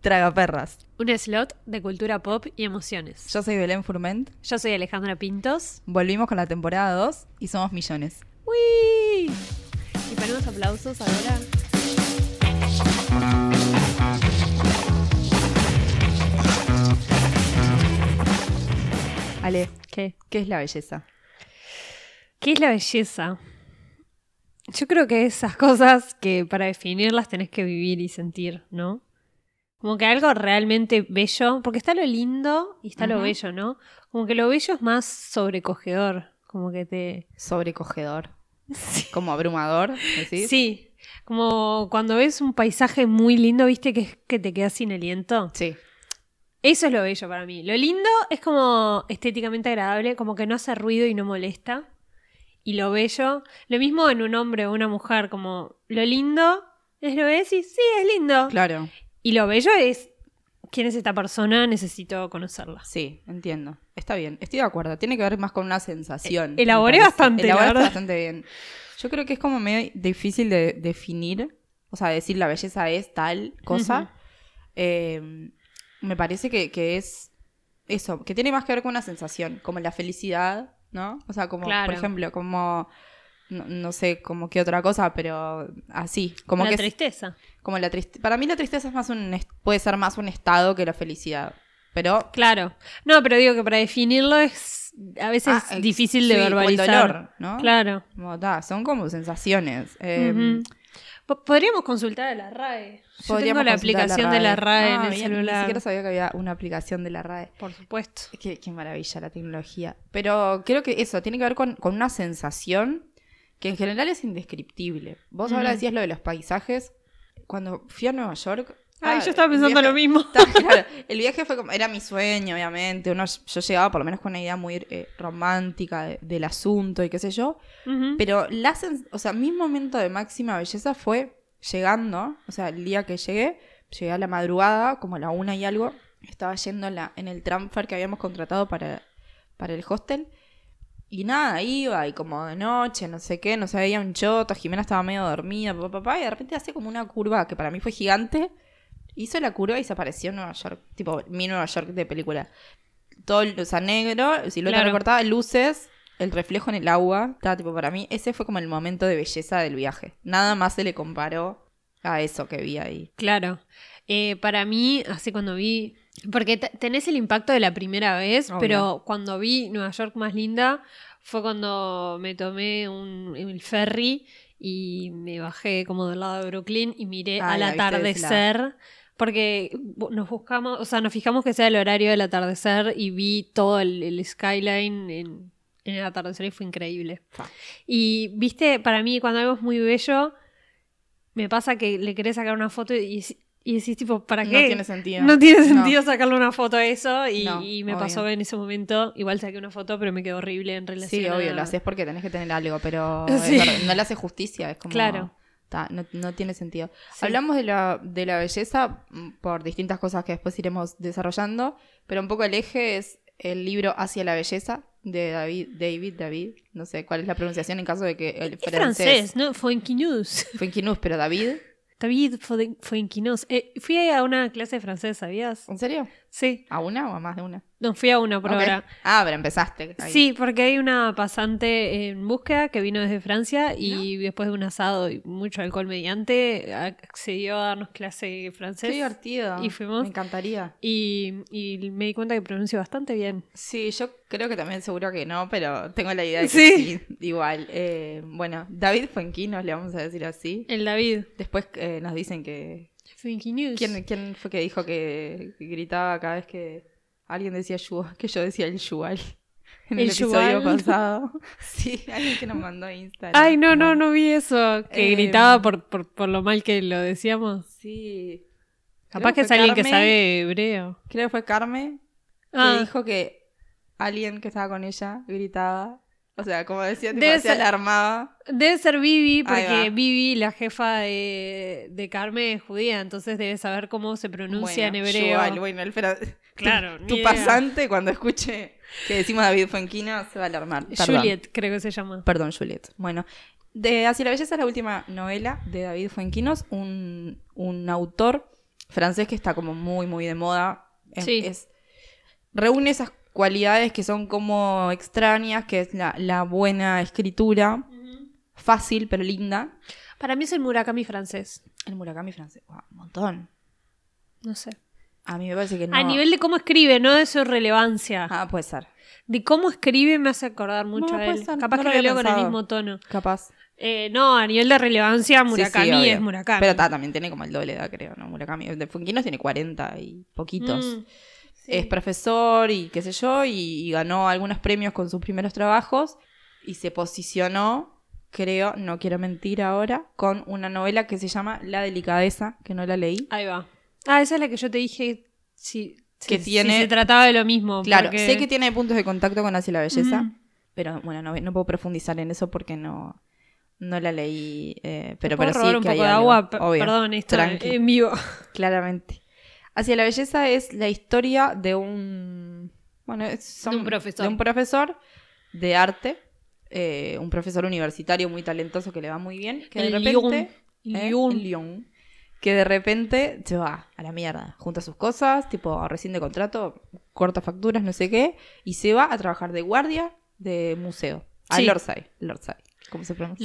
Tragaperras. Un slot de cultura pop y emociones. Yo soy Belén Furment. Yo soy Alejandra Pintos. Volvimos con la temporada 2 y somos millones. ¡Uy! Y ponemos aplausos ahora. Ale, ¿Qué? ¿qué es la belleza? ¿Qué es la belleza? Yo creo que esas cosas que para definirlas tenés que vivir y sentir, ¿no? Como que algo realmente bello, porque está lo lindo y está lo bello, ¿no? Como que lo bello es más sobrecogedor, como que te... Sobrecogedor. Como abrumador, ¿decís? Sí, como cuando ves un paisaje muy lindo, viste que, es que te quedas sin aliento. Sí. Eso es lo bello para mí. Lo lindo es como estéticamente agradable, como que no hace ruido y no molesta. Y lo bello, lo mismo en un hombre o una mujer, como lo lindo es lo ves y sí, es lindo. Claro. Y lo bello es quién es esta persona, necesito conocerla. Sí, entiendo. Está bien. Estoy de acuerdo. Tiene que ver más con una sensación. Eh, elaboré bastante, verdad. bastante bien. Yo creo que es como medio difícil de definir. O sea, decir la belleza es tal cosa. Eh, me parece que, que es eso, que tiene más que ver con una sensación, como la felicidad, ¿no? O sea, como, Claro. por ejemplo, como, no, no sé, como qué otra cosa, pero así, como la que es- tristeza. como la tristeza. Para mí la tristeza es más un, puede ser más un estado que la felicidad. Pero Claro. No, pero digo que para definirlo es a veces Ah, eh, difícil de o el verbalizar. dolor, ¿no? Claro. como, ta, son como sensaciones. Eh, Podríamos consultar a la RAE. Yo tengo podríamos la aplicación de la RAE en Ah, el bien, Ni celular. siquiera sabía que había una aplicación de la RAE. Por supuesto. Qué, qué maravilla la tecnología. Pero creo que eso tiene que ver con, con una sensación que en general es indescriptible. Vos ahora decías lo de los paisajes. Cuando fui a Nueva York. Ay, ah, yo estaba pensando viaje- lo mismo. Claro. El viaje fue como, era mi sueño, obviamente. Uno, yo llegaba por lo menos con una idea muy eh, romántica de- del asunto y qué sé yo. Pero la o sea, mi momento de máxima belleza fue llegando, o sea, el día que llegué, llegué a la madrugada, como a la una y algo, estaba yendo en, la, en el transfer que habíamos contratado para, para el hostel. Y nada, iba y como de noche, no sé qué, no se veía un choto, Jimena estaba medio dormida, papá, papá, y de repente hace como una curva que para mí fue gigante. Hizo la curva y se apareció en Nueva York, tipo mi Nueva York de película. Todo, o sea, negro, silueta Claro. recortada, luces, el reflejo en el agua. Estaba tipo para mí, ese fue como el momento de belleza del viaje. Nada más se le comparó a eso que vi ahí. Claro. Eh, para mí, así cuando vi. Porque te- tenés el impacto de la primera vez, Obvio. pero cuando vi Nueva York más linda fue cuando me tomé un, el ferry y me bajé como del lado de Brooklyn y miré Ah, al atardecer. Porque nos buscamos, o sea, nos fijamos que sea el horario del atardecer y vi todo el, el skyline en, en el atardecer y fue increíble. Y viste, para mí cuando algo es muy bello, me pasa que le querés sacar una foto y, y decís tipo, ¿para No qué? tiene sentido. No tiene No. sentido sacarle una foto a eso y, No, y me obvio. pasó en ese momento, igual saqué una foto pero me quedó horrible en relación Sí, a- obvio, lo haces porque tenés que tener algo, pero Sí. verdad, no le hace justicia, es como... Claro. ta, no, no tiene sentido. Sí. Hablamos de la, de la belleza mm, por distintas cosas que después iremos desarrollando, pero un poco el eje es el libro Hacia la belleza de David, David, David, no sé cuál es la pronunciación en caso de que el Es francés, ¿no? Fuenquinews. Fuenquinus, pero David, David Fuenquinews. Eh, fui a una clase de francés, ¿sabías? ¿en serio? Sí. ¿A una o a más de una? No, fui a una por ahora. Ah, pero empezaste. ahí. Sí, porque hay una pasante en búsqueda que vino desde Francia y después de un asado y mucho alcohol mediante accedió a darnos clase de Qué francés. divertido. Y fuimos. Me encantaría. Y, y me di cuenta que pronuncio bastante bien. Sí, yo creo que también seguro que no, pero tengo la idea de que Sí. sí, igual. Eh, bueno, David Fuenquinos, le vamos a decir así. El David. Después eh, nos dicen que... News. ¿quién, quién fue que dijo que, que gritaba cada vez que alguien decía yu- que yo decía el yual? En el, ¿El episodio pasado. Sí, alguien que nos mandó a Instagram. Ay, no, no, no vi eso. Que Eh, gritaba por, por, por lo mal que lo decíamos. Sí. Capaz que es alguien que sabe hebreo. Creo que fue Carmen que Ah, dijo que alguien que estaba con ella gritaba. O sea, como decía, tipo, Debe se alarmaba. debe ser Vivi, porque. Vivi, la jefa de, de Carmen, es judía, entonces debe saber cómo se pronuncia Bueno, en hebreo. Yuval, bueno, el Claro, tu, pasante cuando escuche que decimos David Fuenquino se va a alarmar. Perdón. Juliet, creo que se llama. Perdón, Juliet. Bueno, de Hacia la Belleza es la última novela de David Fuenquinos, un, un autor francés que está como muy, muy de moda. Es- Sí. es- reúne esas cualidades que son como extrañas, que es la, la buena escritura, fácil pero linda. Para mí es el Murakami francés. El Murakami francés, wow, un montón. No sé. A mí me parece que no. A nivel de cómo escribe, no de su relevancia. Ah, puede ser. De cómo escribe me hace acordar mucho No, a él. Capaz no que lo leo con el mismo tono. Capaz. Eh, no, a nivel de relevancia, Sí, sí, Murakami obvio. es Murakami. Pero ta, también tiene como el doble de edad, creo, ¿no? Murakami. De Funkinos tiene 40 y poquitos. Mm, sí. Es profesor y qué sé yo, y, y ganó algunos premios con sus primeros trabajos y se posicionó, creo, no quiero mentir ahora, con una novela que se llama La delicadeza, que no la leí. Ahí va. Ah, esa es la que yo te dije si, Que si- tiene- si se trataba de lo mismo. Claro, porque- sé que tiene puntos de contacto con Hacia la Belleza, Mm. pero bueno, no, no puedo profundizar en eso porque no, no la leí. eh, pero, ¿Puedo pero sí un que poco hay de algo, agua? P- obvio. Perdón, está en vivo. Claramente. Hacia la belleza es la historia de un. Bueno, son- De un profesor. De un profesor de arte. eh, un profesor universitario muy talentoso que le va muy bien. Que de En repente. Lyon. ¿eh? Lyon. Que de repente se va a la mierda. Junta sus cosas, tipo recién de contrato, corta facturas, no sé qué. Y se va a trabajar de guardia de museo. A Sí. Lordside. Lordside. ¿Cómo se pronuncia?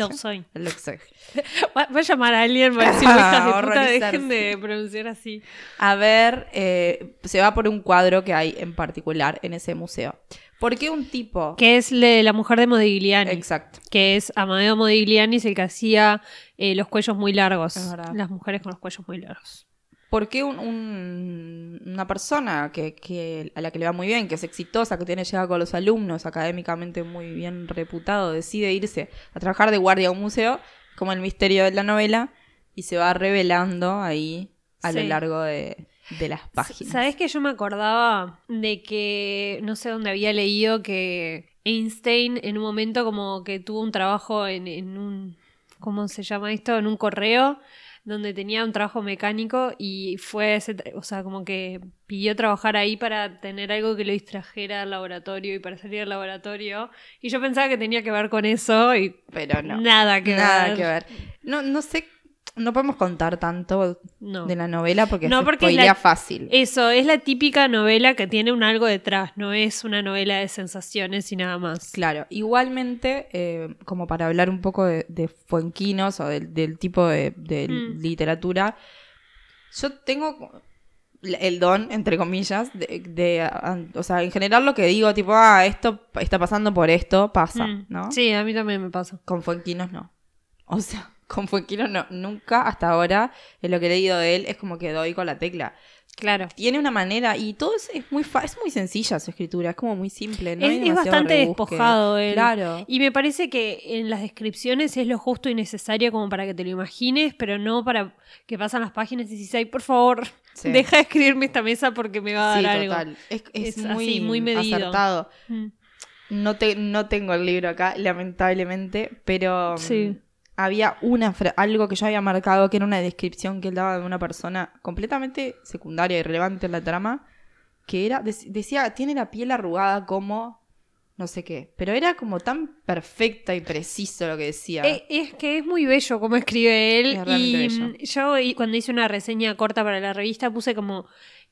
Lordside. Va- Voy a llamar a alguien para decir, Ah, de puta, dejen de pronunciar así. a ver, eh, se va por un cuadro que hay en particular en ese museo. ¿Por qué un tipo? Que es de la mujer de Modigliani. Exacto. que es Amadeo Modigliani, es el que hacía eh, los cuellos muy largos. Las mujeres con los cuellos muy largos. ¿Por qué un- un- una persona que, que- a la que le va muy bien, que es exitosa, que tiene llegada con los alumnos, académicamente muy bien reputado, decide irse a trabajar de guardia a un museo, como el misterio de la novela, y se va revelando ahí a lo largo de, de las páginas? ¿Sabes que yo me acordaba de que, no sé dónde había leído que Einstein en un momento como que tuvo un trabajo en, en un, ¿cómo se llama esto? En un correo donde tenía un trabajo mecánico y fue, ese o sea, como que pidió trabajar ahí para tener algo que lo distrajera al laboratorio y para salir al laboratorio. Y yo pensaba que tenía que ver con eso y Pero no. nada que Nada ver. que ver. No, no sé, no podemos contar tanto No. de la novela porque No, porque es la- fácil. Eso, es la típica novela que tiene un algo detrás, no es una novela de sensaciones y nada más. Claro, igualmente, eh, como para hablar un poco de, de Fuenquinos o del, del tipo de, de Mm. literatura, yo tengo el don, entre comillas, de, de, o sea, en general lo que digo, tipo, ah, esto está pasando por esto, pasa, Mm. ¿no? Sí, a mí también me pasa. Con Fuenquinos no. O sea, con Fuenquinos no, nunca hasta ahora, en lo que he leído de él, es como que doy con la tecla. Claro. Tiene una manera, y todo es, es muy fa- es muy sencilla su escritura, es como muy simple, ¿no? Es- bastante rebusque. despojado él. Claro. Y me parece que en las descripciones es lo justo y necesario como para que te lo imagines, pero no para que pasan las páginas y dices, ay, por favor, Sí. deja de escribirme esta mesa porque me va a Sí, dar algo. total. Es, es Es muy, así, muy medido. acertado. Mm. No, te, no tengo el libro acá, lamentablemente, pero mm, Sí. Había una algo que yo había marcado que era una descripción que él daba de una persona completamente secundaria y relevante en la trama, que era, dec- decía, tiene la piel arrugada como no sé qué, pero era como tan perfecta y preciso lo que decía. Eh, Es que es muy bello como escribe él. Es realmente y bello. yo y- cuando hice una reseña corta para la revista puse como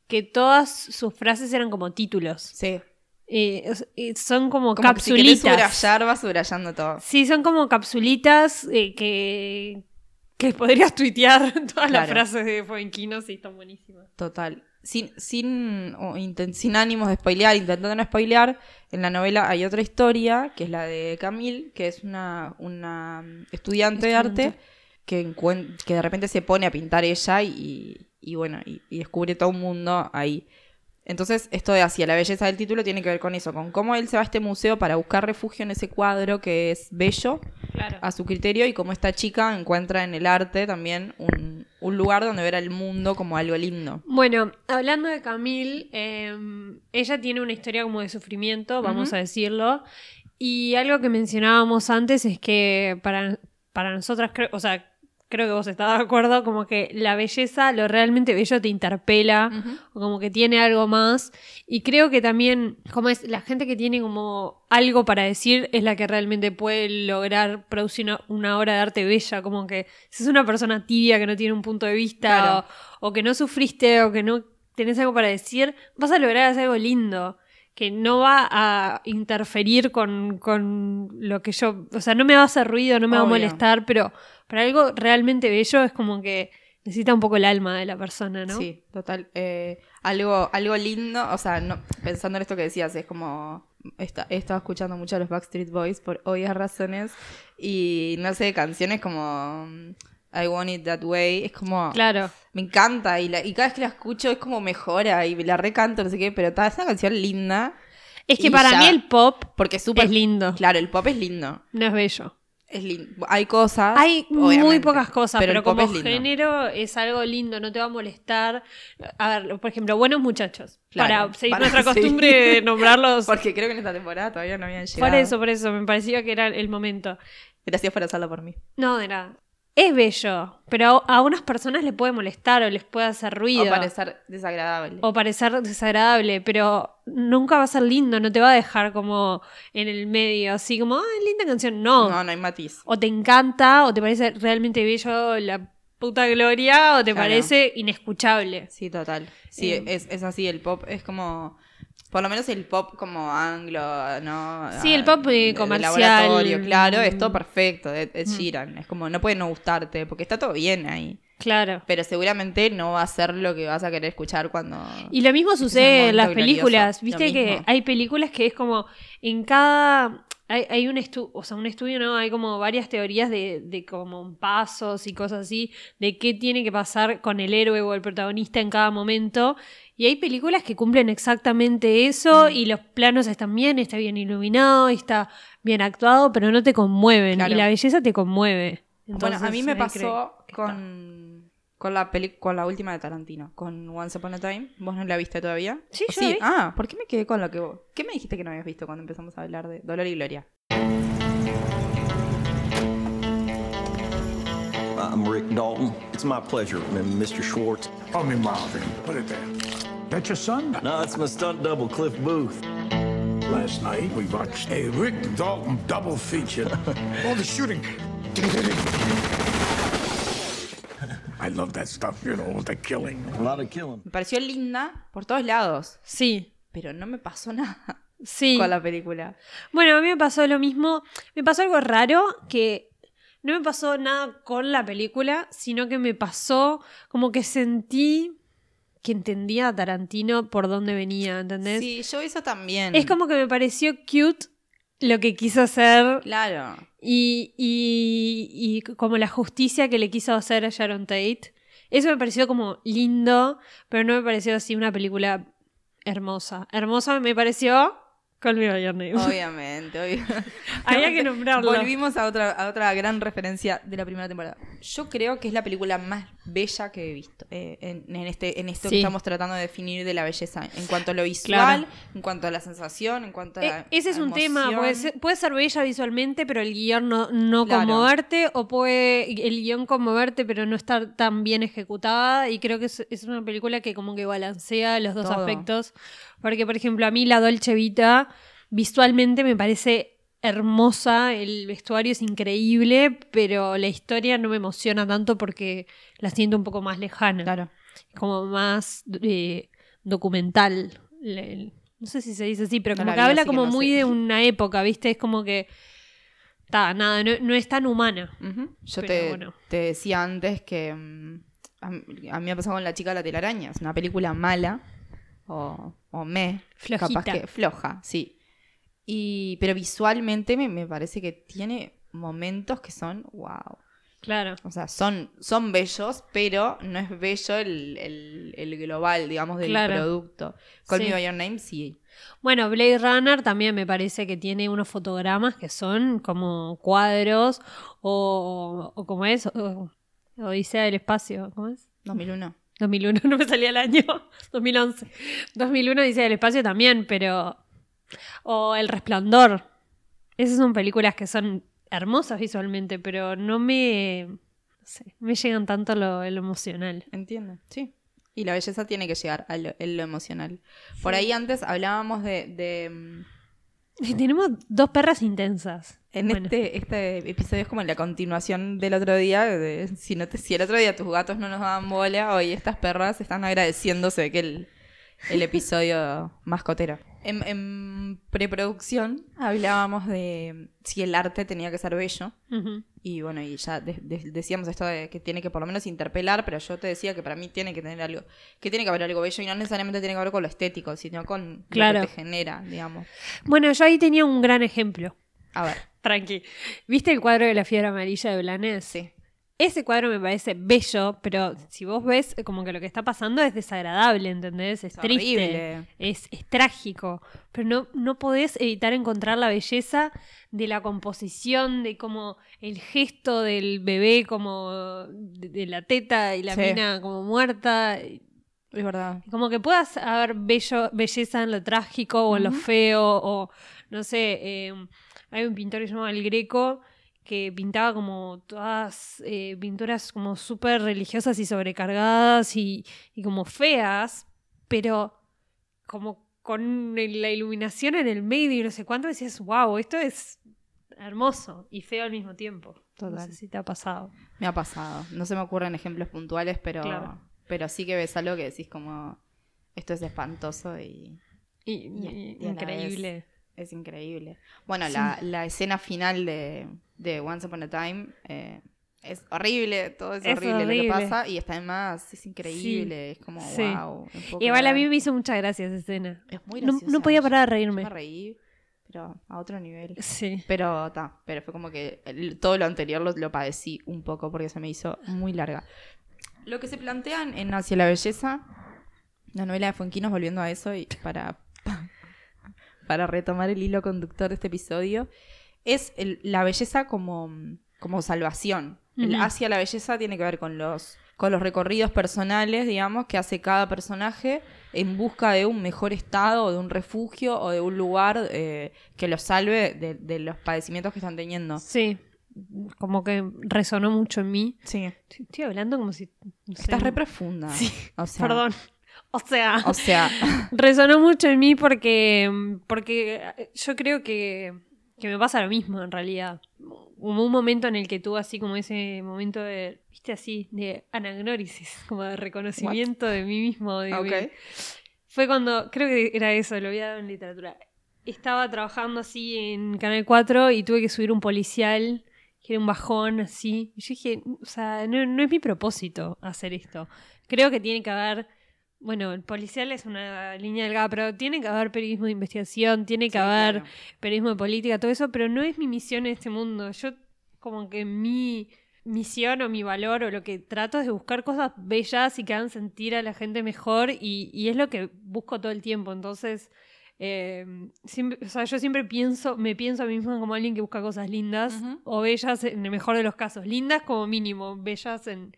que todas sus frases eran como títulos. sí. Eh, son como, Como que si capsulitas. subrayar, va subrayando todo. sí, son como capsulitas eh, que, que podrías tuitear todas las frases de Fuenquinos y están buenísimas. Total. Sin, sin, sin ánimos de spoilear, intentando no spoilear, en la novela hay otra historia, que es la de Camille, que es una, una estudiante de arte que, que de repente se pone a pintar ella y, y bueno, y, y descubre todo un mundo ahí. Entonces, esto de hacia la belleza del título tiene que ver con eso, con cómo él se va a este museo para buscar refugio en ese cuadro que es bello Claro. a su criterio y cómo esta chica encuentra en el arte también un, un lugar donde ver al mundo como algo lindo. Bueno, hablando de Camille, eh, ella tiene una historia como de sufrimiento, vamos a decirlo. Y algo que mencionábamos antes es que para, para nosotras, o sea, creo que vos estás de acuerdo, como que la belleza, lo realmente bello te interpela, o como que tiene algo más. Y creo que también, como es, la gente que tiene como algo para decir es la que realmente puede lograr producir una, una obra de arte bella, como que si es una persona tibia que no tiene un punto de vista, Claro. o, o que no sufriste, o que no tenés algo para decir, vas a lograr hacer algo lindo. Que no va a interferir con, con lo que yo. O sea, no me va a hacer ruido, no me va a molestar, pero para algo realmente bello es como que necesita un poco el alma de la persona, ¿no? Sí, total. Eh, algo, algo lindo, o sea, no, pensando en esto que decías, es como. esta- he estado escuchando mucho a los Backstreet Boys por obvias razones. Y no sé, canciones como. mm, I Want It That Way. Es como. Claro. Me encanta. Y, la- y cada vez que la escucho es como mejora. Y la recanto, no sé qué. Pero ta, es una canción linda. Es que para ya. mí el pop Porque es súper. es lindo, Claro, el pop es lindo. no es bello. Es lindo. Hay cosas. Hay muy pocas cosas, pero, pop como es género es algo lindo, no te va a molestar. A ver, por ejemplo, buenos muchachos. Claro, para seguir para nuestra seguir. costumbre de nombrarlos. Porque creo que en esta temporada todavía no habían llegado. Por eso, por eso, me parecía que era el momento. Gracias por hacerlo por mí. No, de nada. Es bello, pero a, a unas personas les puede molestar o les puede hacer ruido. O parecer desagradable. o parecer desagradable, pero nunca va a ser lindo, no te va a dejar como en el medio, así como, ah, linda canción. No. No, no hay matiz. O te encanta, o te parece realmente bello la puta gloria, o te Claro. parece inescuchable. Sí, total. Sí, Eh. es, es así. El pop es como. Por lo menos el pop como anglo, ¿no? Sí, el pop, eh, de comercial. laboratorio, claro, es todo Mm. perfecto. Ed Sheeran. Es como, no puede no gustarte, porque está todo bien ahí. Claro. Pero seguramente no va a ser lo que vas a querer escuchar cuando. Y lo mismo sucede en las glorioso. películas. Viste que hay películas que es como en cada. Hay, hay un estudio, o sea, un estudio, ¿no? Hay como varias teorías de, de como pasos y cosas así, de qué tiene que pasar con el héroe o el protagonista en cada momento. Y hay películas que cumplen exactamente eso Mm. y los planos están bien, está bien iluminado, está bien actuado, pero no te conmueven. Claro. Y la belleza te conmueve. bueno, a Entonces, mí me pasó con, con, la peli con la última de Tarantino, con Once Upon a Time. ¿Vos no la viste todavía? Sí, ¿O yo la vi. Ah, ¿por qué me quedé con lo que vos? ¿Qué me dijiste que no habías visto cuando empezamos a hablar de Dolor y Gloria? I'm Rick Dalton. It's my pleasure, Mr. Schwartz. Call me Marvin. Put it there. That your son? No, it's my stunt double, Cliff Booth. Last night we watched a Rick Dalton double feature. All the shooting. I love that stuff, you know, the killing. A lot of killing. Me pareció linda por todos lados, Sí, pero no me pasó nada sí. con la película. Bueno, a mí me pasó lo mismo. Me pasó algo raro que no me pasó nada con la película, sino que me pasó como que sentí que entendía a Tarantino por dónde venía, ¿entendés? Sí, yo eso también. Es como que me pareció cute lo que quiso hacer Claro. y, y, y como la justicia que le quiso hacer a Sharon Tate. Eso me pareció como lindo, pero no me pareció así una película hermosa. Hermosa me pareció Call Me By Your Name. Obviamente, obvio. Había que nombrarlo. Volvimos a otra, a otra gran referencia de la primera temporada. Yo creo que es la película más bella que he visto eh, en, en este, en esto Sí. que estamos tratando de definir de la belleza. En cuanto a lo visual, Claro. en cuanto a la sensación, en cuanto a Eh, ese es un tema, puede ser, puede ser bella visualmente, pero el guion no, no Claro. conmoverte, o puede el guion conmoverte, pero no estar tan bien ejecutada, y creo que es, es una película que como que balancea los dos Todo. aspectos, porque por ejemplo a mí la Dolce Vita visualmente me parece hermosa, el vestuario es increíble, pero la historia no me emociona tanto porque la siento un poco más lejana Claro. como más eh, documental. No sé si se dice así, pero como que vi, habla que como no muy sé. de una época, ¿viste? Es como que. Ta, nada, no, no es tan humana. Yo te, bueno. te decía antes que mm, a, mí- a mí me ha pasado con La chica de la telaraña. Es una película mala o, o me. Flojita. Capaz que floja, sí. Y, pero visualmente me, me parece que tiene momentos que son wow. Claro. O sea, son, son bellos, pero no es bello el, el- el global, digamos, del Claro. producto. Call Sí. Me By Your Name, sí. Bueno, Blade Runner también me parece que tiene unos fotogramas que son como cuadros o, o como es, o, Odisea del Espacio, ¿cómo es? 2001. 2001, no me salía el año, 2011. 2001 dice el espacio también, pero... O El Resplandor. Esas son películas que son hermosas visualmente, pero no me... no sé, me llegan tanto lo, lo emocional. Entiendo, sí. Y la belleza tiene que llegar a lo, emocional. Por ahí antes hablábamos de... de, mm, tenemos dos perras intensas. en Bueno, este, este episodio es como la continuación del otro día. de- si, no te, si el otro día tus gatos no nos daban bola, hoy estas perras están agradeciéndose de que el, el episodio mascotero. En, en preproducción hablábamos de si el arte tenía que ser bello. Y bueno, y ya de- de- decíamos esto de que tiene que por lo menos interpelar, pero yo te decía que para mí tiene que tener algo, que tiene que haber algo bello y no necesariamente tiene que ver con lo estético, sino con Claro. lo que te genera, digamos. Bueno, yo ahí tenía un gran ejemplo. A ver, Tranqui. ¿Viste el cuadro de la fiebre amarilla de Blanes? sí. Ese cuadro me parece bello, pero si vos ves, como que lo que está pasando es desagradable, ¿entendés? Es, Es triste, es, es trágico, pero no, no podés evitar encontrar la belleza de la composición, de como el gesto del bebé como de, de la teta y la Sí. mina como muerta. Es verdad. Como que puedas haber bello, belleza en lo trágico o en lo feo, o no sé, eh, hay un pintor que se llama El Greco que pintaba como todas eh, pinturas como súper religiosas y sobrecargadas y, y como feas, pero como con la iluminación en el medio y no sé cuánto, decías, wow, esto es hermoso y feo al mismo tiempo. No Total. sé si te ha pasado. Me ha pasado. No se me ocurren ejemplos puntuales, pero, Claro. pero sí que ves algo que decís como, esto es espantoso y increíble. Es increíble. Bueno, Sí. la, la escena final de, de Once Upon a Time eh, es horrible, todo es, Es horrible, lo que pasa y está además es increíble, es como Sí. wow. Igual a mí me hizo mucha gracia esa escena. Es muy No, graciosa. no podía parar de Yo reírme. Me reí, pero a otro nivel. Sí. Pero está, pero fue como que el- todo lo anterior lo, lo padecí un poco porque se me hizo muy larga. Lo que se plantean en Hacia la Belleza, la novela de Fuenquinos, volviendo a eso y para, para retomar el hilo conductor de este episodio, es el- la belleza como, como salvación. El hacia la belleza tiene que ver con los, con los recorridos personales, digamos, que hace cada personaje en busca de un mejor estado, o de un refugio o de un lugar eh, que los salve de, de los padecimientos que están teniendo. Sí. Como que resonó mucho en mí. Sí. Estoy hablando como si. no sé, Estás re profunda. Sí, O sea, Perdón. O sea, O sea, resonó mucho en mí porque, porque yo creo que, que me pasa lo mismo en realidad. Hubo un momento en el que tuve así como ese momento de, viste así, de anagnórisis, como de reconocimiento de mí mismo. de Fue cuando, creo que era eso, lo había dado en literatura. Estaba trabajando así en Canal 4 y tuve que subir un policial, que era un bajón así. Y yo dije, o sea, no, no es mi propósito hacer esto. Creo que tiene que haber, bueno, el policial es una línea delgada, pero tiene que haber periodismo de investigación, tiene que Sí, haber claro. periodismo de política, todo eso, pero no es mi misión en este mundo. Yo como que mi misión o mi valor o lo que trato es de buscar cosas bellas y que hagan sentir a la gente mejor y, y es lo que busco todo el tiempo. Entonces, eh, siempre, o sea, yo siempre pienso, me pienso a mí misma como alguien que busca cosas lindas o bellas en el mejor de los casos. Lindas como mínimo, bellas en...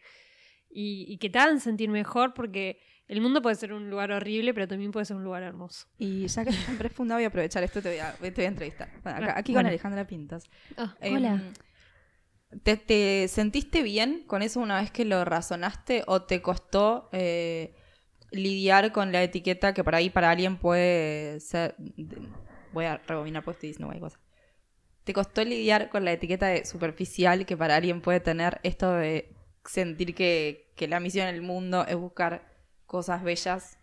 Y, y que te hagan sentir mejor porque el mundo puede ser un lugar horrible, pero también puede ser un lugar hermoso. Y ya que estás tan profunda, voy a aprovechar esto, te voy a, te voy a entrevistar. Bueno, acá- Ah, aquí bueno. con Alejandra Pintos. Em, hola. ¿te, te sentiste bien con eso una vez que lo razonaste o te costó eh, lidiar con la etiqueta que por ahí para alguien puede ser... de- voy a rebobinar porque estoy diciendo cualquier cosa. ¿Te costó lidiar con la etiqueta de superficial que para alguien puede tener esto de sentir que, que la misión en el mundo es buscar cosas bellas?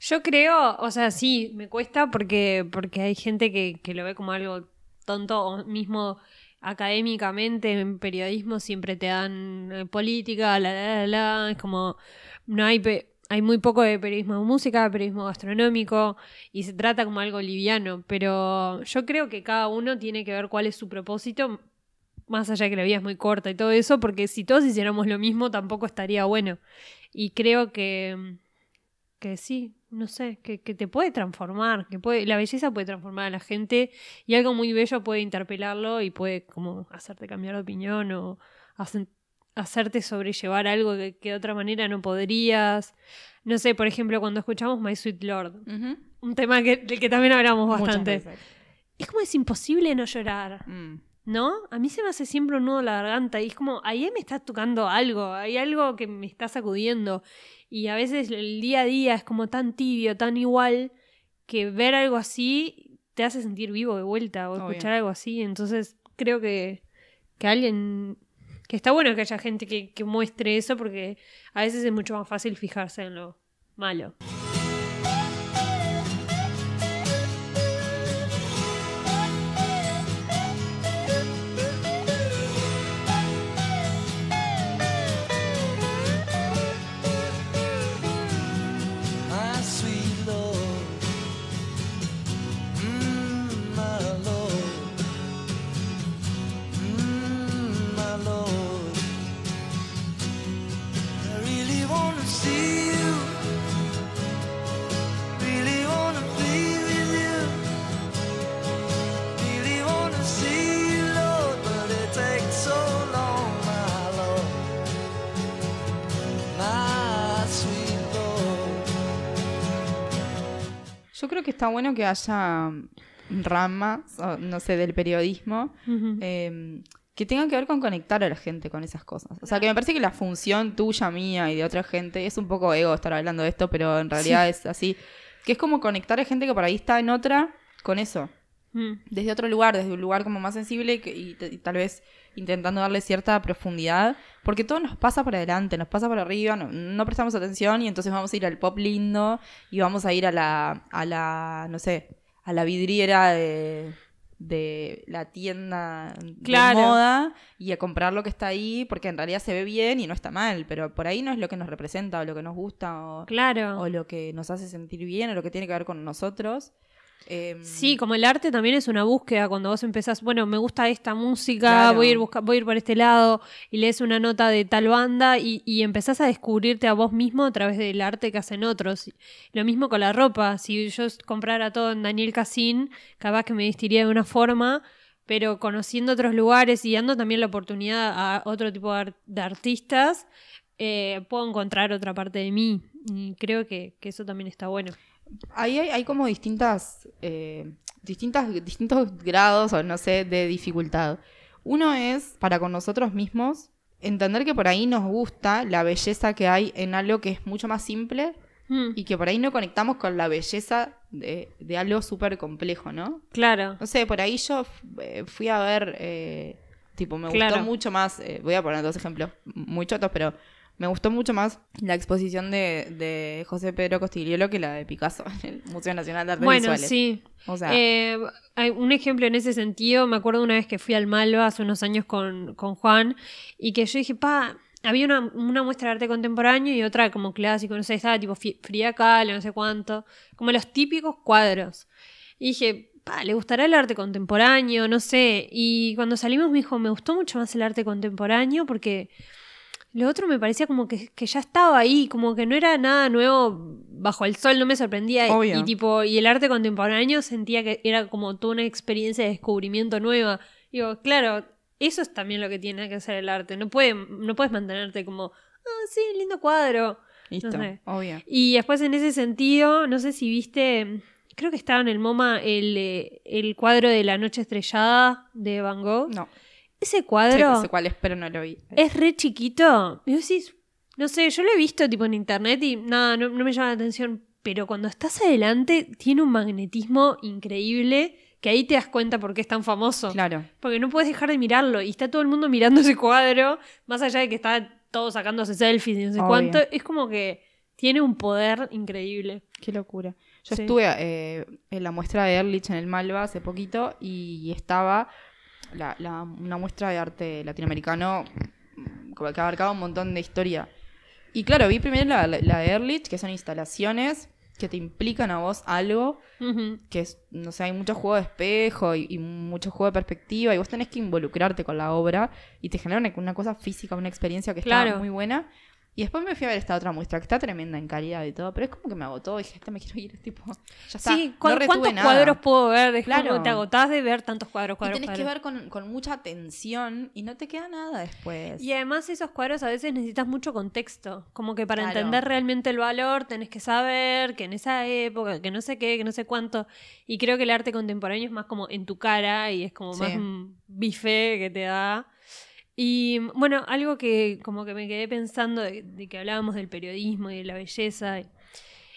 Yo creo, o sea, sí, me cuesta porque, porque hay gente que, que lo ve como algo tonto o mismo académicamente en periodismo siempre te dan eh, política, la, la, la, la, es como, no hay, pe- hay muy poco de periodismo de música, periodismo gastronómico y se trata como algo liviano, pero yo creo que cada uno tiene que ver cuál es su propósito, más allá de que la vida es muy corta y todo eso, porque si todos hiciéramos lo mismo tampoco estaría bueno. Y creo que, que sí, no sé, que, que te puede transformar, que puede, la belleza puede transformar a la gente y algo muy bello puede interpelarlo y puede como hacerte cambiar de opinión o hacerte sobrellevar algo que, que de otra manera no podrías. No sé, por ejemplo, cuando escuchamos My Sweet Lord, un tema que, del que también hablamos bastante. Es como es imposible no llorar. Mm. ¿No? A mí se me hace siempre un nudo en la garganta y es como, ahí me está tocando algo, hay algo que me está sacudiendo. Y a veces el día a día es como tan tibio, tan igual, que ver algo así te hace sentir vivo de vuelta o Obvio. escuchar algo así. Entonces creo que, que alguien... Que está bueno que haya gente que, que muestre eso porque a veces es mucho más fácil fijarse en lo malo. Está bueno que haya ramas, o no sé, del periodismo, eh, que tengan que ver con conectar a la gente con esas cosas. O sea, que me parece que la función tuya, mía y de otra gente es un poco ego estar hablando de esto, pero en realidad es así. Que es como conectar a gente que por ahí está en otra con eso. Mm. Desde otro lugar, desde un lugar como más sensible y, que- y t- y tal vez intentando darle cierta profundidad. Porque todo nos pasa por adelante, nos pasa por arriba, no, no prestamos atención y entonces vamos a ir al pop lindo y vamos a ir a la, a la no sé, a la vidriera de, de la tienda Claro. de moda y a comprar lo que está ahí porque en realidad se ve bien y no está mal, pero por ahí no es lo que nos representa o lo que nos gusta o, Claro. o lo que nos hace sentir bien o lo que tiene que ver con nosotros. Em, Sí, como el arte también es una búsqueda cuando vos empezás, bueno, me gusta esta música, Claro. voy, a ir busca- voy a ir por este lado y lees una nota de tal banda y, y empezás a descubrirte a vos mismo a través del arte que hacen otros. Lo mismo con la ropa, si yo comprara todo en Daniel Cassin, capaz que me vestiría de una forma, pero conociendo otros lugares y dando también la oportunidad a otro tipo de, ar- de artistas, eh, puedo encontrar otra parte de mí y creo que, que eso también está bueno. Ahí hay, hay como distintas, eh, distintas, distintos grados o no sé, de dificultad. Uno es, para con nosotros mismos, entender que por ahí nos gusta la belleza que hay en algo que es mucho más simple Mm, y que por ahí no conectamos con la belleza de, de algo súper complejo, ¿no? claro. No sé, por ahí yo eh, fui a ver, eh, tipo, me Claro. gustó mucho más, eh, voy a poner dos ejemplos muy chotos, pero me gustó mucho más la exposición de, de José Pedro Costigliolo que la de Picasso en el Museo Nacional de Artes Bueno, Visuales. sí. O sea, Eh, hay un ejemplo en ese sentido, me acuerdo una vez que fui al Malva hace unos años con, con Juan y que yo dije, pa, había una, una muestra de arte contemporáneo y otra como clásico, no sé, estaba tipo Frida Kahlo, no sé cuánto, como los típicos cuadros. Y dije, pa, ¿le gustará el arte contemporáneo? No sé. Y cuando salimos me dijo, me gustó mucho más el arte contemporáneo porque lo otro me parecía como que, que ya estaba ahí, como que no era nada nuevo bajo el sol, no me sorprendía. Obvio. Y tipo, y el arte contemporáneo sentía que era como toda una experiencia de descubrimiento nueva. Digo, claro, eso es también lo que tiene que hacer el arte. No, puede, no puedes mantenerte como, ah, sí, lindo cuadro. listo, no sé. obvio. Y después en ese sentido, no sé si viste, creo que estaba en el MoMA el, eh, el cuadro de La Noche Estrellada de Van Gogh. No, Ese cuadro sé cuál es, pero no lo vi. es re chiquito. Y vos decís, no sé, yo lo he visto tipo en internet y nada, no, no me llama la atención. Pero cuando estás adelante, tiene un magnetismo increíble que ahí te das cuenta por qué es tan famoso. Claro. Porque no puedes dejar de mirarlo. Y está todo el mundo mirando ese cuadro, más allá de que está todos sacándose selfies y no sé Obvio. cuánto. Es como que tiene un poder increíble. Qué locura. Yo Sí. estuve eh, en la muestra de Ehrlich en el Malva hace poquito y estaba la- la- una muestra de arte latinoamericano que abarcaba un montón de historia. Y claro, vi primero la, la- de Ehrlich, que son instalaciones que te implican a vos algo, que es, no sé, hay mucho juego de espejo y, y mucho juego de perspectiva, y vos tenés que involucrarte con la obra y te genera una, una cosa física, una experiencia que está Claro. muy buena. Y después me fui a ver esta otra muestra, que está tremenda en calidad y todo, pero es como que me agotó. Dije, esta me quiero ir, es tipo, ya está. Sí, no ¿cu- retuve ¿cuántos nada. cuadros puedo ver? Claro. te agotás de ver tantos cuadros, Y cuadros, tenés que ver con, con mucha atención y no te queda nada después. Y además esos cuadros a veces necesitas mucho contexto, como que para Claro. entender realmente el valor tenés que saber que en esa época, que no sé qué, que no sé cuánto. Y creo que el arte contemporáneo es más como en tu cara y es como Sí. más un bife que te da. Y bueno, algo que como que me quedé pensando de, que hablábamos del periodismo y de la belleza,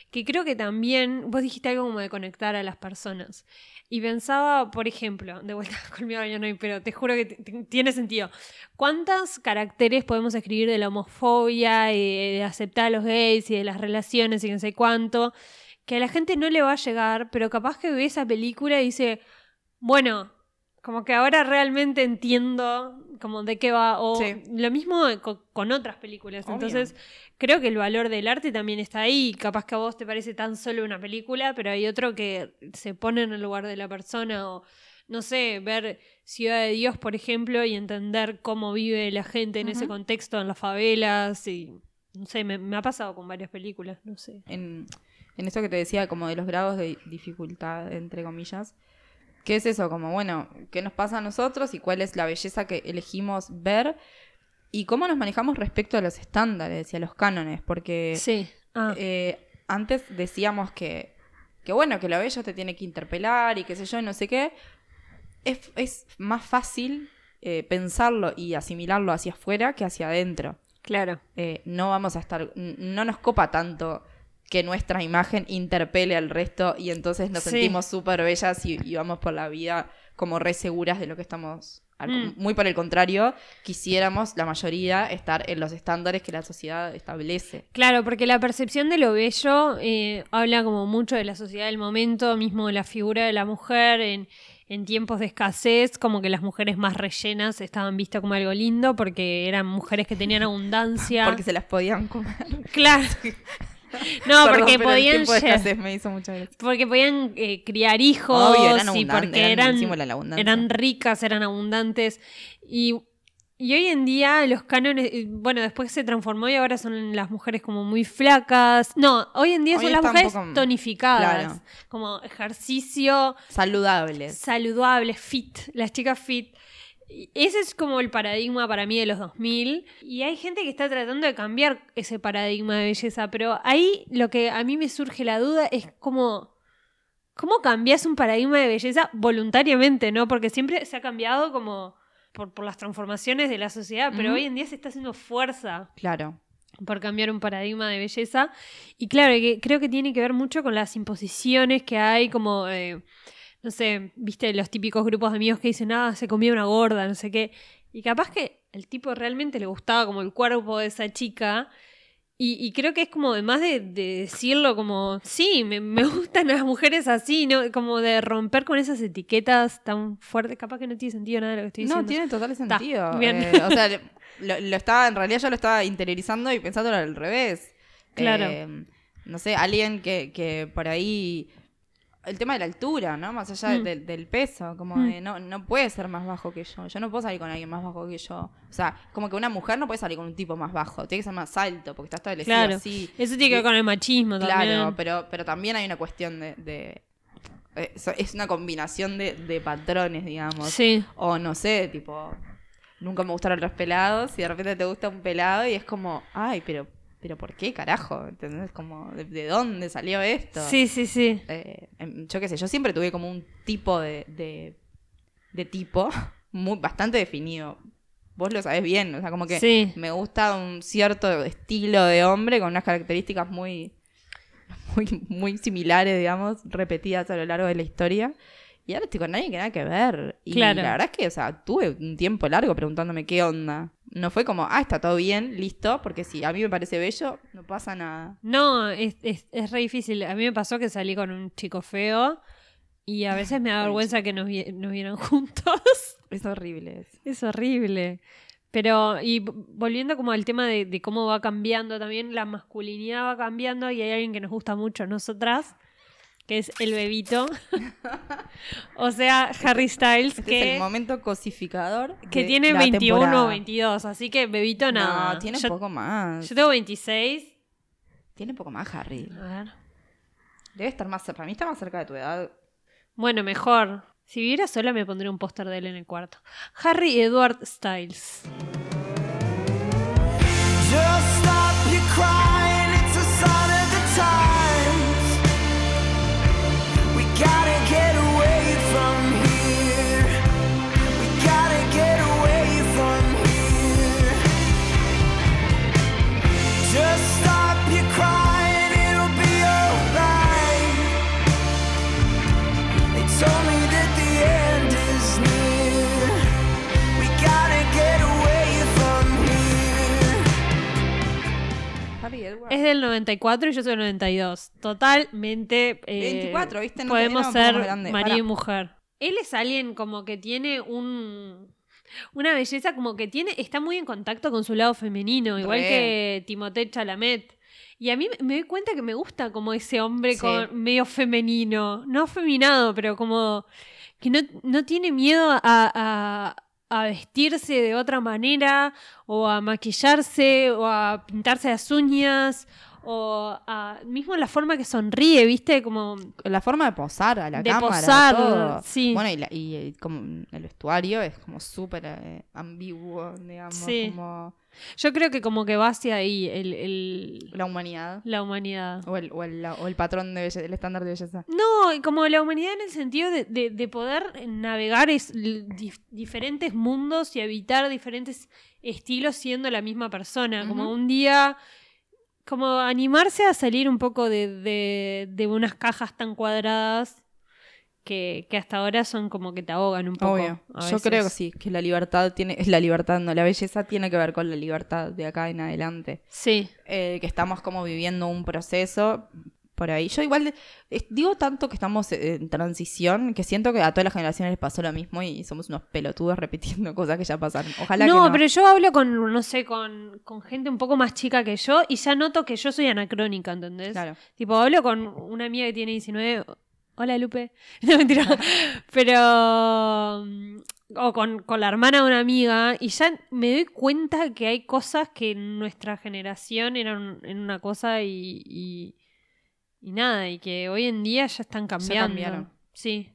que creo que también, vos dijiste algo como de conectar a las personas. Y pensaba, por ejemplo, de vuelta conmigo yo no hay, pero te juro que tiene sentido. ¿Cuántos caracteres podemos escribir de la homofobia y de aceptar a los gays y de las relaciones y no sé cuánto? Que a la gente no le va a llegar, pero capaz que ve esa película y dice, bueno, como que ahora realmente entiendo como de qué va. O Sí. lo mismo co- con, otras películas. Obvio. Entonces, creo que el valor del arte también está ahí. Capaz que a vos te parece tan solo una película, pero hay otro que se pone en el lugar de la persona o no sé, ver Ciudad de Dios, por ejemplo, y entender cómo vive la gente en ese contexto, en las favelas, y no sé, me, me ha pasado con varias películas, no sé. en, en esto que te decía, como de los grados de dificultad, entre comillas. ¿Qué es eso? Como, bueno, ¿qué nos pasa a nosotros y cuál es la belleza que elegimos ver? Y cómo nos manejamos respecto a los estándares y a los cánones, porque Sí. Ah, eh, antes decíamos que, que, bueno, que lo bello te tiene que interpelar y qué sé yo, y no sé qué. Es, es más fácil eh, pensarlo y asimilarlo hacia afuera que hacia adentro claro. eh, no vamos a estar, no nos copa tanto que nuestra imagen interpele al resto y entonces nos Sí. sentimos súper bellas y, y vamos por la vida como re seguras de lo que estamos. Mm. Muy por el contrario, quisiéramos la mayoría estar en los estándares que la sociedad establece. Claro, porque la percepción de lo bello eh, habla como mucho de la sociedad del momento, mismo la figura de la mujer en, en tiempos de escasez, como que las mujeres más rellenas estaban vistas como algo lindo porque eran mujeres que tenían abundancia. Porque se las podían comer. Claro. No, Perdón, porque podían tiempo de lle- escas me hizo mucha gracia. porque podían eh, criar hijos Obvio, eran y abundantes, porque eran eran, ricas, eran abundantes. Y, y hoy en día los cánones, eh, bueno, después se transformó y ahora son las mujeres como muy flacas. No, hoy en día Hoy son las mujeres poco- tonificadas. claro. Como ejercicio Saludables. saludable, fit, las chicas fit. Ese es como el paradigma para mí de los 2000 y hay gente que está tratando de cambiar ese paradigma de belleza, pero ahí lo que a mí me surge la duda es como cómo cambias un paradigma de belleza voluntariamente, ¿no? Porque siempre se ha cambiado como por, por las transformaciones de la sociedad, pero hoy en día se está haciendo fuerza Claro. por cambiar un paradigma de belleza. Y claro, que creo que tiene que ver mucho con las imposiciones que hay, como, eh, no sé, viste los típicos grupos de amigos que dicen, ah, se comía una gorda, no sé qué. Y capaz que el tipo realmente le gustaba como el cuerpo de esa chica. Y, y creo que es como, además de, de decirlo como, sí, me, me gustan las mujeres así, ¿no? Como de romper con esas etiquetas tan fuertes. Capaz que no tiene sentido nada de lo que estoy diciendo. No, tiene total sentido. bien. Eh, o sea, lo, lo estaba, en realidad yo lo estaba interiorizando y pensándolo al revés. Claro. Eh, no sé, alguien que, que por ahí. El tema de la altura, ¿no? Más allá Mm. de- del peso, como Mm. de no, no puede ser más bajo que yo. Yo no puedo salir con alguien más bajo que yo. O sea, como que una mujer no puede salir con un tipo más bajo. Tiene que ser más alto, porque está establecido Claro. así. Eso tiene que ver con el machismo también. Claro, pero, pero también hay una cuestión de. de- eh, es una combinación de, de patrones, digamos. Sí. O no sé, tipo, nunca me gustaron los pelados y de repente te gusta un pelado y es como, ay, pero, pero ¿por qué carajo? ¿Entendés? Como, ¿de, de dónde salió esto? Sí, sí, sí. Eh, em, yo qué sé, yo siempre tuve como un tipo de, de, de tipo muy, bastante definido. Vos lo sabés bien, o sea, como que Sí. me gusta un cierto estilo de hombre con unas características muy, muy, muy similares, digamos, repetidas a lo largo de la historia. Y ahora estoy con nadie que nada que ver. Y Claro. la verdad es que, o sea, tuve un tiempo largo preguntándome qué onda. No fue como, ah, está todo bien, listo, porque si a mí me parece bello, no pasa nada. No, es, es, es re difícil. A mí me pasó que salí con un chico feo y a veces me da vergüenza que nos, vi- nos vieran juntos. Es horrible eso. es horrible. Pero, y volviendo como al tema de, de cómo va cambiando también, la masculinidad va cambiando y hay alguien que nos gusta mucho a nosotras, que es el bebito. o sea, Harry Styles, Este es que, el momento cosificador. que de tiene la 21 o temporada. 22. Así que bebito nada. No, tiene yo, poco más. yo tengo 26. Tiene poco más, Harry. A ver. Debe estar más. Para mí está más cerca de tu edad. Bueno, mejor. Si viviera sola me pondría un póster de él en el cuarto. Harry Edward Styles. Es del 94 y yo soy del 92. Totalmente. eh, 24, ¿viste? No podemos ser marido y mujer. Él es alguien como que tiene un. Una belleza como que tiene. Está muy en contacto con su lado femenino, igual Re. que Timothée Chalamet. Y a mí me- doy cuenta que me gusta como ese hombre Sí. con medio femenino. No afeminado, pero como. que no, no tiene miedo a, a- a vestirse de otra manera, o a maquillarse, o a pintarse las uñas, o a. mismo la forma que sonríe, ¿viste? Como. La forma de posar a la De cámara. posar, todo. sí. Bueno, y, la- y, eh, como el vestuario es como súper eh, ambiguo, digamos. Sí. Como Yo creo que como que va hacia ahí el, el- la humanidad. la humanidad. O el, o el, o el patrón de belleza, el estándar de belleza. No, como la humanidad en el sentido de, de- de poder navegar es, l- dif- diferentes mundos y habitar diferentes estilos siendo la misma persona. Como un día, como animarse a salir un poco de, de- de unas cajas tan cuadradas que, que hasta ahora son como que te ahogan un poco. Obvio. Yo creo que sí, que la libertad tiene. Es la libertad, no, la belleza tiene que ver con la libertad de acá en adelante. Sí. Eh, que estamos como viviendo un proceso por ahí. Yo igual digo tanto que estamos en transición que siento que a todas las generaciones les pasó lo mismo y somos unos pelotudos repitiendo cosas que ya pasaron. Ojalá no, que no. pero yo hablo con, no sé, con, con gente un poco más chica que yo y ya noto que yo soy anacrónica, ¿entendés? Claro. Tipo, hablo con una amiga que tiene 19. Hola, Lupe. No, mentira. Pero. mm, O con, con la hermana de una amiga y ya me doy cuenta que hay cosas que en nuestra generación eran en una cosa y, y, y nada, y que hoy en día ya están cambiando. cambiaron. Sí.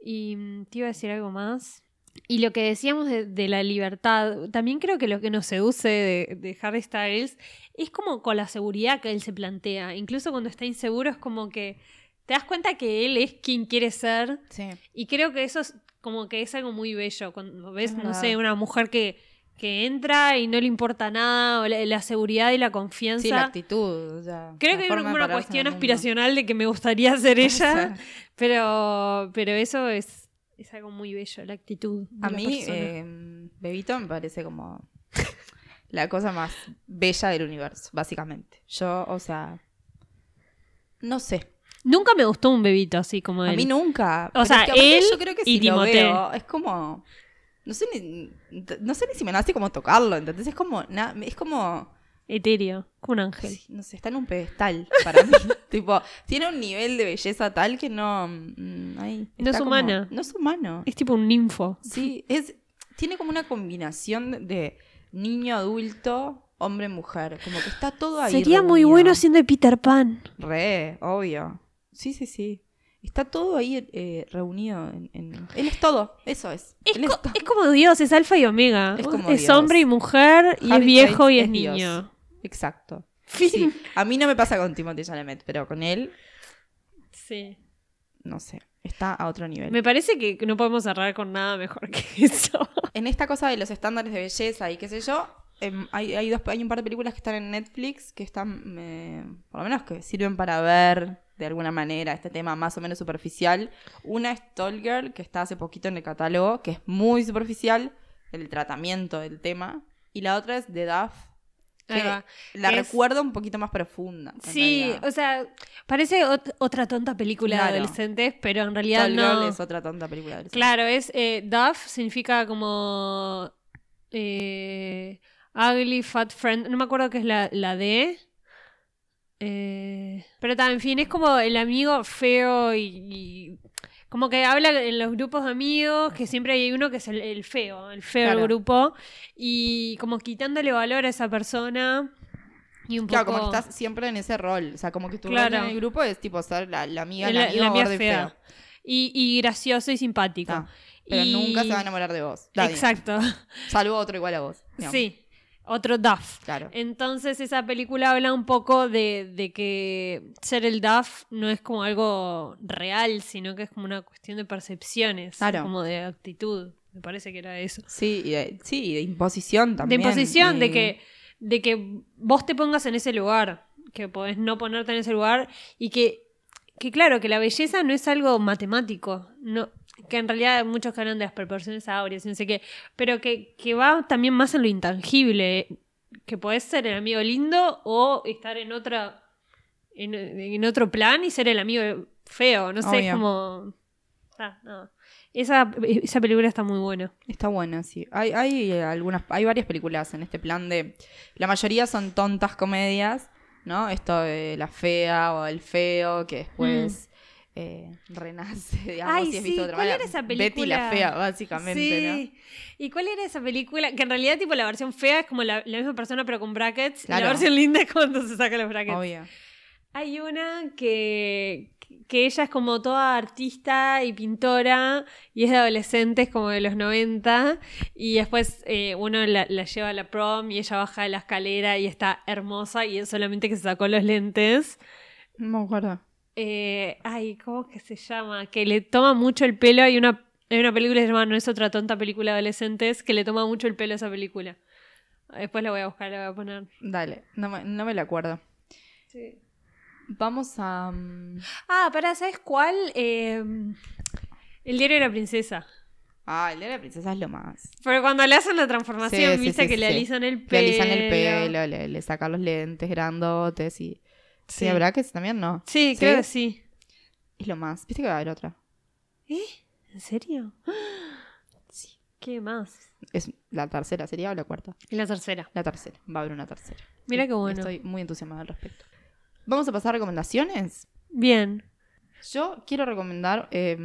Y mm, te iba a decir algo más. Y lo que decíamos de, de la libertad, también creo que lo que nos seduce de, de Harry Styles es como con la seguridad que él se plantea. Incluso cuando está inseguro es como que te das cuenta que él es quien quiere ser. Sí. Y creo que eso es como que es algo muy bello. Cuando ves, Es no sé, una mujer que, que entra y no le importa nada, o la, la seguridad y la confianza. Sí, la actitud. o sea, Creo la que hay una, cuestión aspiracional de que me gustaría ser ella, pero, pero eso es, es algo muy bello, la actitud. de A la mí, eh, Bebito me parece como la cosa más bella del universo, básicamente. Yo, o sea, no sé. Nunca me gustó un bebito así como A mí nunca. O sea, él yo creo que y lo veo, es como. No sé ni, no sé ni si me nace como tocarlo, ¿entendés? Es como. na- es como. Etéreo, como un ángel. sí, no sé, está en un pedestal para mí. tipo, tiene un nivel de belleza tal que no. mm, ay, No es como- humana. no es humano. Es tipo un ninfo. Sí, es, tiene como una combinación de niño, adulto, hombre, mujer. Como que está todo ahí. Sería muy bueno siendo de Peter Pan. Re, obvio. Sí, sí, sí. Está todo ahí eh, reunido. En, en- Él es todo, eso es. Es, todo. es como Dios, es alfa y omega. Es como es Dios. hombre y mujer, y es viejo y es, Dios. niño. Exacto. Fin. Sí. A mí no me pasa con Timothy Chalamet, pero con él, Sí. no sé. Está a otro nivel. Me parece que no podemos cerrar con nada mejor que eso. En esta cosa de los estándares de belleza y qué sé yo, em, hay, hay, dos, hay un par de películas que están en Netflix que están, eh, por lo menos que sirven para ver de alguna manera este tema más o menos superficial. Una es Tall Girl, que está hace poquito en el catálogo, que es muy superficial, el tratamiento del tema. Y la otra es The Duff, que la es- recuerdo un poquito más profunda. Sí, realidad. o sea, parece ot- otra tonta película Claro. de adolescentes, pero en realidad Tall no. Girl es otra tonta película. del cine. Claro, es eh, Duff significa como eh, ugly, fat friend. No me acuerdo qué es la, la D. Eh, pero también, en fin, es como el amigo feo y, y como que habla en los grupos de amigos que siempre hay uno que es el, el feo, el feo del grupo y como quitándole valor a esa persona y un Claro, poco como que estás siempre en ese rol. O sea, como que tu Claro. rol en el grupo es tipo ser la, la amiga, la, la, amiga la fea. fea. Y, y gracioso y simpático. Ah, pero Y- nunca se va a enamorar de vos. Exacto. Salvo otro igual a vos. digamos. Sí. Otro Duff. Claro. Entonces esa película habla un poco de, de que ser el Duff no es como algo real, sino que es como una cuestión de percepciones, Claro. como de actitud. Me parece que era eso. Sí, y de, sí, de imposición De también. imposición, de que, de que vos te pongas en ese lugar, que podés no ponerte en ese lugar y que, que claro, que la belleza no es algo matemático, no, que en realidad muchos que hablan de las proporciones áureas y no sé qué, pero que, que va también más en lo intangible, que podés ser el amigo lindo o estar en otra en, en otro plan y ser el amigo feo, no sé, es como... ah, no. Esa, esa película está muy buena. Está buena, sí. Hay, hay algunas, hay varias películas en este plan de. La mayoría son tontas comedias, ¿no? Esto de la fea o el feo, que después eh, renace, digamos. Ay, si has sí, visto otra ¿cuál manera. era esa Betty película? la fea, básicamente, sí. ¿Y cuál era esa película? Que en realidad, tipo, la versión fea es como la, la misma persona, pero con brackets. Y la versión linda es cuando se saca los brackets. ¿no? Obvio. Hay una que, que ella es como toda artista y pintora y es de adolescentes como de los 90 y después eh, uno la, la lleva a la prom y ella baja de la escalera y está hermosa y es solamente que se sacó los lentes. No me acuerdo. Eh, ay, ¿cómo que se llama? Que le toma mucho el pelo. Hay una, hay una película que se llama No es otra tonta película de adolescentes que le toma mucho el pelo a esa película. Después la voy a buscar, la voy a poner. Dale, no me, no me la acuerdo. Vamos a. mm, Ah, pará, ¿sabes cuál? Eh, el diario de la princesa. Ah, el de la princesa es lo más. Pero cuando le hacen la transformación, Sí, sí, viste sí, que le sí. alisan el Le pelo. alisan el pelo, le, le sacan los lentes grandotes y. Sí. ¿habrá que también no? Sí, creo que sí. Es lo más. ¿Viste que va a haber otra? ¿Eh? ¿En serio? Sí. ¿Qué más? Es la tercera, ¿sería o la cuarta? La tercera. La tercera. Va a haber una tercera. Mira qué bueno. Estoy muy entusiasmada al respecto. Vamos a pasar a recomendaciones. Bien. Yo quiero recomendar eh,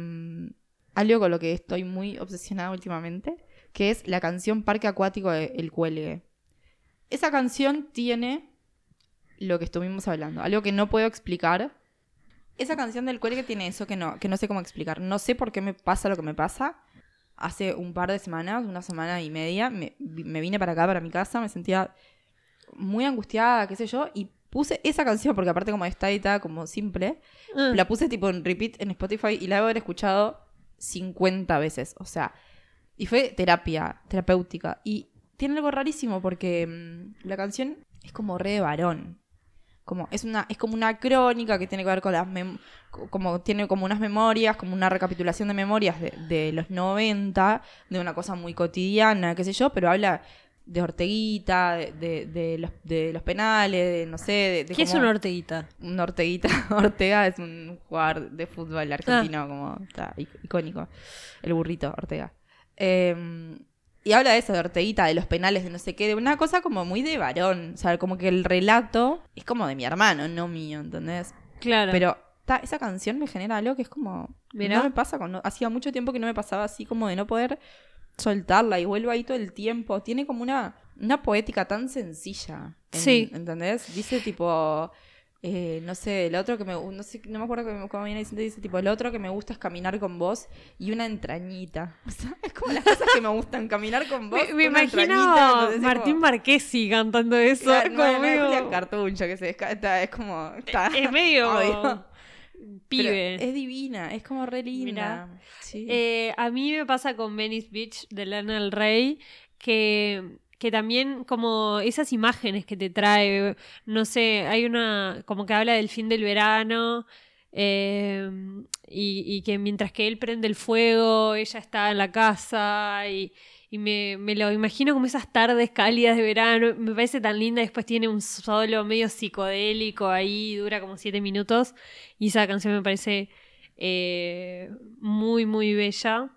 algo con lo que estoy muy obsesionada últimamente, que es la canción Parque Acuático de El Cuelgue. Esa canción tiene lo que estuvimos hablando, algo que no puedo explicar. Esa canción del Cuelgue tiene eso que no, que no sé cómo explicar. No sé por qué me pasa lo que me pasa. Hace un par de semanas, una semana y media, me, me vine para acá, para mi casa, me sentía muy angustiada, qué sé yo, y puse esa canción, porque aparte como está editada como simple, Ah. la puse tipo en repeat en Spotify y la debo haber escuchado 50 veces. O sea, y fue terapia, terapéutica. Y tiene algo rarísimo porque mm, la canción es como re de varón. Como, es, una, es como una crónica que tiene que ver con las mem- co- como tiene como unas memorias, como una recapitulación de memorias de, de los 90, de una cosa muy cotidiana, qué sé yo, pero habla de Orteguita, de, de- de los, de los penales, de no sé, ¿Qué es una orteguita? un Orteguita. Ortega es un jugador de fútbol argentino, como está ic- icónico. El burrito, Ortega. Eh, y habla de eso, de Orteguita, de los penales, de no sé qué, de una cosa como muy de varón. O sea, como que el relato es como de mi hermano, no mío, ¿entendés? Claro. Pero ta, esa canción me genera algo que es como. Mirá. No me pasa con. Hacía mucho tiempo que no me pasaba así como de no poder soltarla y vuelvo ahí todo el tiempo. Tiene como una, una poética tan sencilla. en- Sí. ¿Entendés? Dice tipo. Eh, no sé, el otro que me no sé, no me acuerdo cómo- cómo viene diciendo, dice tipo, el otro que me gusta es caminar con vos y una entrañita. O sea, es como las cosas que me gustan, caminar con vos. me, me una imagino Martín como- Marquesi cantando eso. Claro, como no, que está- es como está, es medio obvio. Pero pibe. es divina, es como re linda. Sí. Eh, a mí me pasa con Venice Beach de Lana del Rey que, que también como esas imágenes que te trae, no sé, hay una como que habla del fin del verano eh, y, que mientras que él prende el fuego, ella está en la casa y, y me, me lo imagino como esas tardes cálidas de verano, me parece tan linda, después tiene un solo medio psicodélico ahí, dura como siete minutos y esa canción me parece eh, muy, muy bella.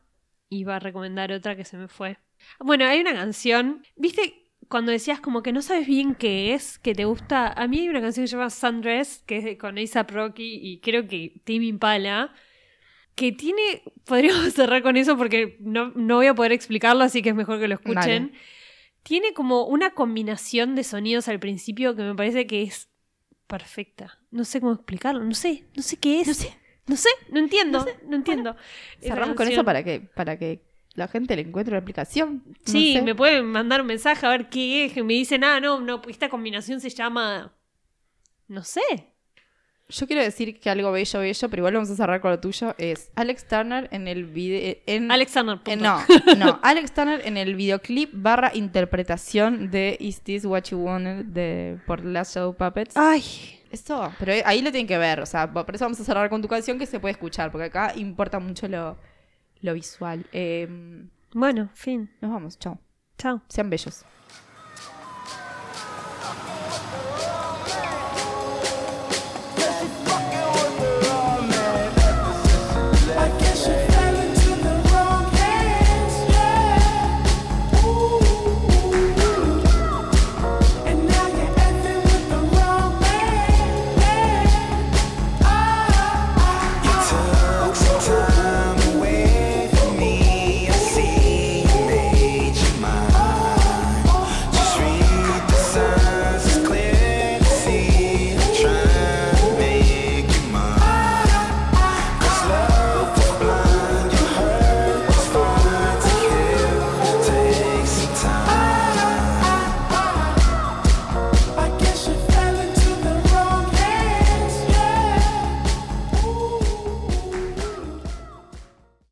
Iba a recomendar otra que se me fue. Bueno, hay una canción. ¿Viste cuando decías como que no sabes bien qué es, que te gusta. A mí hay una canción que se llama Sundress, que es con A$AP Rocky y creo que Timmy Impala, que tiene. Podríamos cerrar con eso porque no, no voy a poder explicarlo, así que es mejor que lo escuchen. Tiene como una combinación de sonidos al principio que me parece que es perfecta. No sé cómo explicarlo, no sé, no sé qué es. No sé, no, sé, no entiendo, no, entiendo. Cerramos con eso para que, para que la gente le encuentre la aplicación. No Sí, sé. me pueden mandar un mensaje a ver qué es. Que me dicen, ah, no, no, esta combinación se llama. No sé. Yo quiero decir que algo bello, bello, pero igual vamos a cerrar con lo tuyo. Es Alex Turner en el video. En, Alex Turner. eh, no, no. Alex Turner en el videoclip barra interpretación de Is This What You Wanted de, por Last Shadow Puppets. Ay. Eso, pero ahí lo tienen que ver. O sea, por eso vamos a cerrar con tu canción que se puede escuchar, porque acá importa mucho lo, lo visual. Eh, Bueno, fin. nos vamos, chao. Chao. Sean bellos.